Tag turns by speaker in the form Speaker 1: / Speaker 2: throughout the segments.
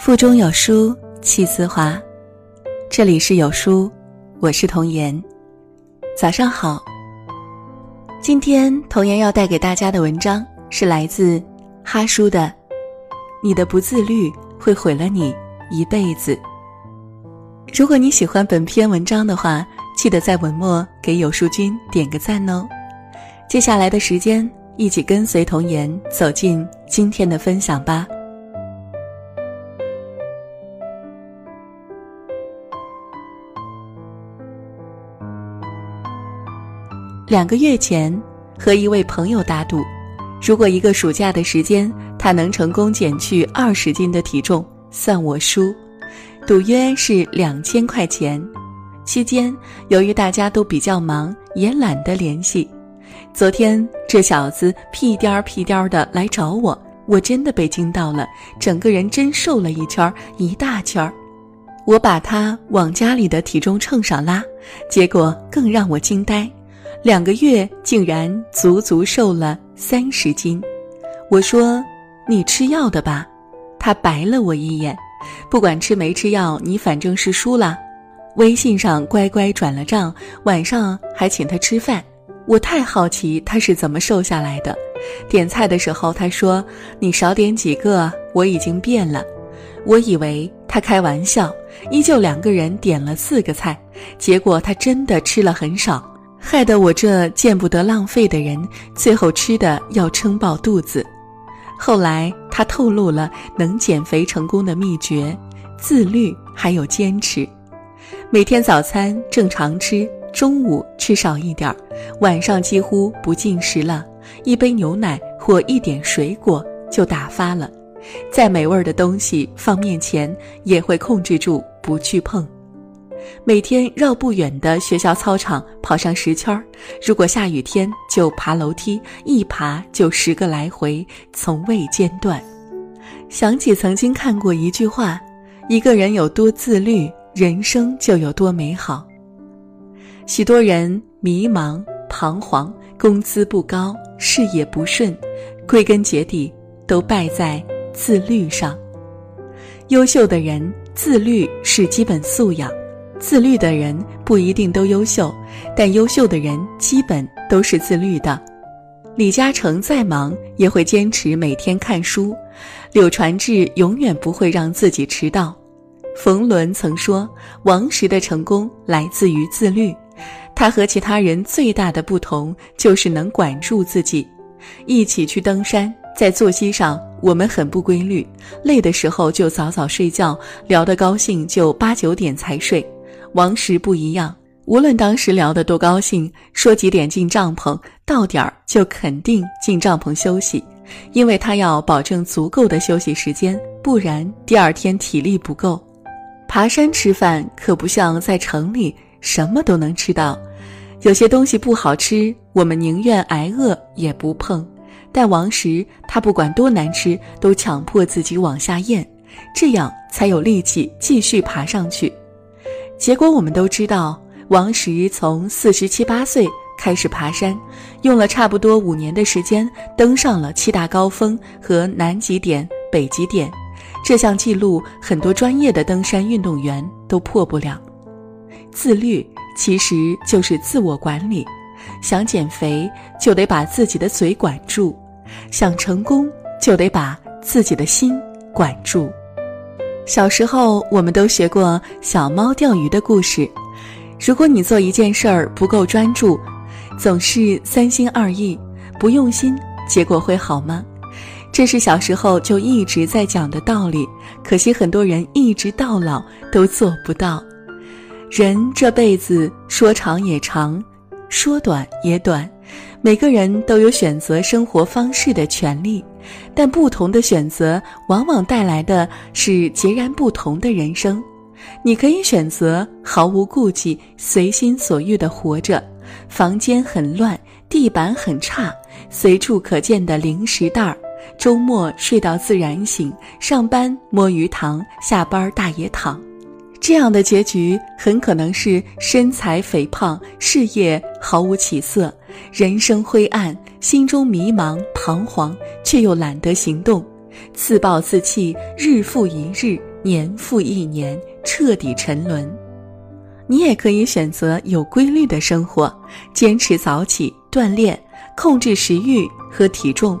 Speaker 1: 腹中有书气自华，这里是有书，我是童言。早上好。今天童言要带给大家的文章是来自哈叔的《你的不自律会毁了你一辈子》。如果你喜欢本篇文章的话，记得在文末给有书君点个赞哦。接下来的时间，一起跟随童言走进今天的分享吧。两个月前，和一位朋友打赌，如果一个暑假的时间他能成功减去二十斤的体重，算我输。赌约是两千块钱。期间，由于大家都比较忙，也懒得联系。昨天这小子屁颠儿屁颠儿的来找我，我真的被惊到了，整个人真瘦了一圈儿，一大圈儿。我把他往家里的体重秤上拉，结果更让我惊呆。两个月竟然足足瘦了三十斤，我说：“你吃药的吧？”他白了我一眼。不管吃没吃药，你反正是输了。微信上乖乖转了账，晚上还请他吃饭。我太好奇他是怎么瘦下来的。点菜的时候他说：“你少点几个，我已经变了。”我以为他开玩笑，依旧两个人点了四个菜，结果他真的吃了很少。害得我这见不得浪费的人，最后吃的要撑爆肚子。后来他透露了能减肥成功的秘诀：自律还有坚持。每天早餐正常吃，中午吃少一点儿，晚上几乎不进食了。一杯牛奶或一点水果就打发了。再美味的东西放面前，也会控制住不去碰。每天绕不远的学校操场跑上十圈儿，如果下雨天就爬楼梯，一爬就十个来回，从未间断。想起曾经看过一句话：一个人有多自律，人生就有多美好。许多人迷茫、彷徨，工资不高，事业不顺，归根结底都败在自律上。优秀的人，自律是基本素养。自律的人不一定都优秀，但优秀的人基本都是自律的。李嘉诚再忙也会坚持每天看书，柳传志永远不会让自己迟到。冯仑曾说：“王石的成功来自于自律，他和其他人最大的不同就是能管住自己。”一起去登山，在作息上我们很不规律，累的时候就早早睡觉，聊得高兴就八九点才睡。王石不一样，无论当时聊得多高兴，说几点进帐篷，到点儿就肯定进帐篷休息，因为他要保证足够的休息时间，不然第二天体力不够。爬山吃饭可不像在城里什么都能吃到，有些东西不好吃，我们宁愿挨饿也不碰。但王石他不管多难吃，都强迫自己往下咽，这样才有力气继续爬上去。结果我们都知道，王石从四十七八岁开始爬山，用了差不多五年的时间，登上了七大高峰和南极点、北极点。这项记录，很多专业的登山运动员都破不了。自律其实就是自我管理，想减肥就得把自己的嘴管住，想成功就得把自己的心管住。小时候，我们都学过小猫钓鱼的故事。如果你做一件事儿不够专注，总是三心二意、不用心，结果会好吗？这是小时候就一直在讲的道理。可惜很多人一直到老都做不到。人这辈子说长也长，说短也短。每个人都有选择生活方式的权利，但不同的选择往往带来的是截然不同的人生。你可以选择毫无顾忌、随心所欲地活着，房间很乱，地板很差，随处可见的零食袋儿，周末睡到自然醒，上班摸鱼塘，下班大爷躺。这样的结局很可能是身材肥胖，事业毫无起色，人生灰暗，心中迷茫彷徨，却又懒得行动，自暴自弃，日复一日，年复一年彻底沉沦。你也可以选择有规律的生活，坚持早起锻炼，控制食欲和体重，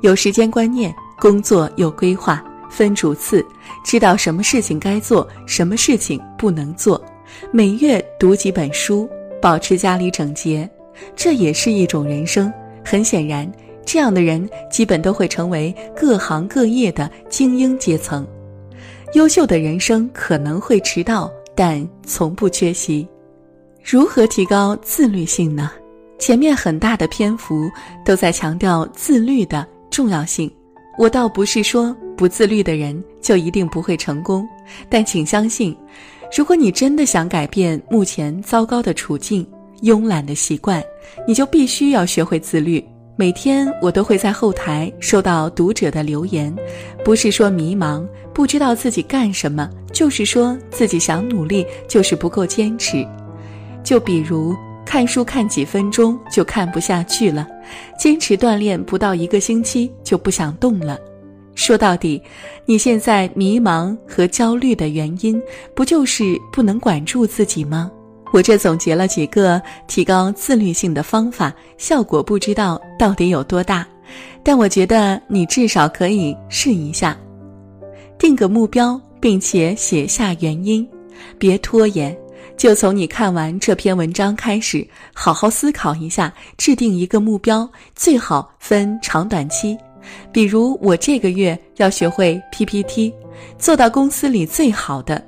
Speaker 1: 有时间观念，工作有规划，分主次，知道什么事情该做，什么事情不能做。每月读几本书，保持家里整洁，这也是一种人生。很显然，这样的人基本都会成为各行各业的精英阶层。优秀的人生可能会迟到，但从不缺席。如何提高自律性呢？前面很大的篇幅都在强调自律的重要性。我倒不是说不自律的人就一定不会成功，但请相信。如果你真的想改变目前糟糕的处境、慵懒的习惯，你就必须要学会自律。每天我都会在后台收到读者的留言，不是说迷茫不知道自己干什么，就是说自己想努力，就是不够坚持。就比如看书看几分钟就看不下去了，坚持锻炼不到一个星期就不想动了。说到底，你现在迷茫和焦虑的原因，不就是不能管住自己吗？我这总结了几个提高自律性的方法，效果不知道到底有多大，但我觉得你至少可以试一下。定个目标，并且写下原因，别拖延，就从你看完这篇文章开始，好好思考一下，制定一个目标，最好分长短期。比如我这个月要学会 PPT，做到公司里最好的；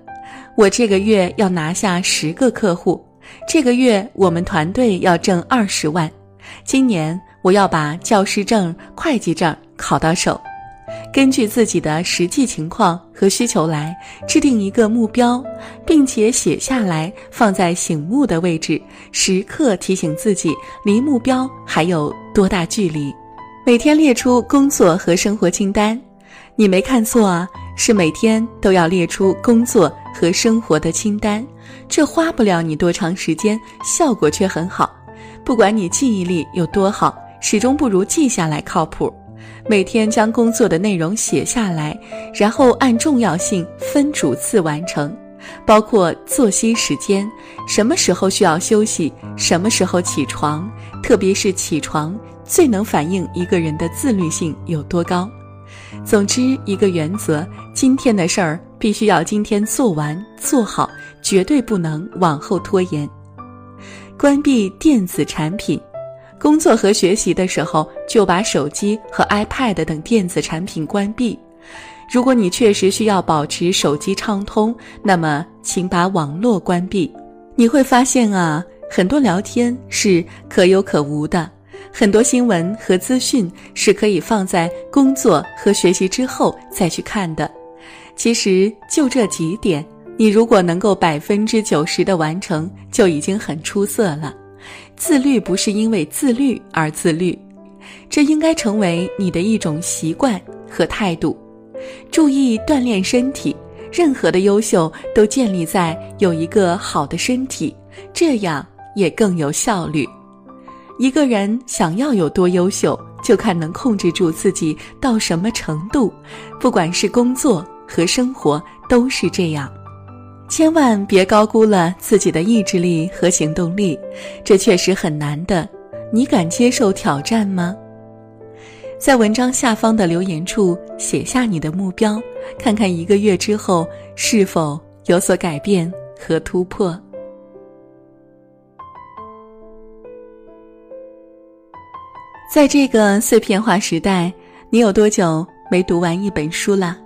Speaker 1: 我这个月要拿下十个客户；这个月我们团队要挣二十万；今年我要把教师证、会计证考到手。根据自己的实际情况和需求来制定一个目标，并且写下来，放在醒目的位置，时刻提醒自己离目标还有多大距离。每天列出工作和生活清单，你没看错啊，是每天都要列出工作和生活的清单。这花不了你多长时间，效果却很好。不管你记忆力有多好，始终不如记下来靠谱。每天将工作的内容写下来，然后按重要性分主次完成，包括作息时间，什么时候需要休息，什么时候起床，特别是起床。最能反映一个人的自律性有多高。总之，一个原则：今天的事儿必须要今天做完做好，绝对不能往后拖延。关闭电子产品，工作和学习的时候就把手机和 iPad 等电子产品关闭。如果你确实需要保持手机畅通，那么请把网络关闭。你会发现啊，很多聊天是可有可无的。很多新闻和资讯是可以放在工作和学习之后再去看的。其实就这几点，你如果能够百分之九十的完成，就已经很出色了。自律不是因为自律而自律，这应该成为你的一种习惯和态度。注意锻炼身体，任何的优秀都建立在有一个好的身体，这样也更有效率。一个人想要有多优秀，就看能控制住自己到什么程度。不管是工作和生活，都是这样。千万别高估了自己的意志力和行动力，这确实很难的。你敢接受挑战吗？在文章下方的留言处写下你的目标，看看一个月之后是否有所改变和突破。在这个碎片化时代，你有多久没读完一本书了？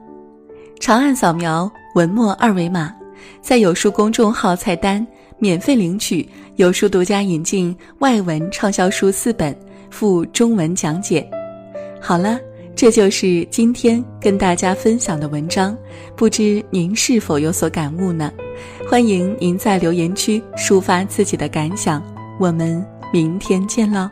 Speaker 1: 长按扫描文末二维码，在有书公众号菜单免费领取有书独家引进外文畅销书四本，附中文讲解。好了，这就是今天跟大家分享的文章，不知您是否有所感悟呢？欢迎您在留言区抒发自己的感想，我们明天见喽。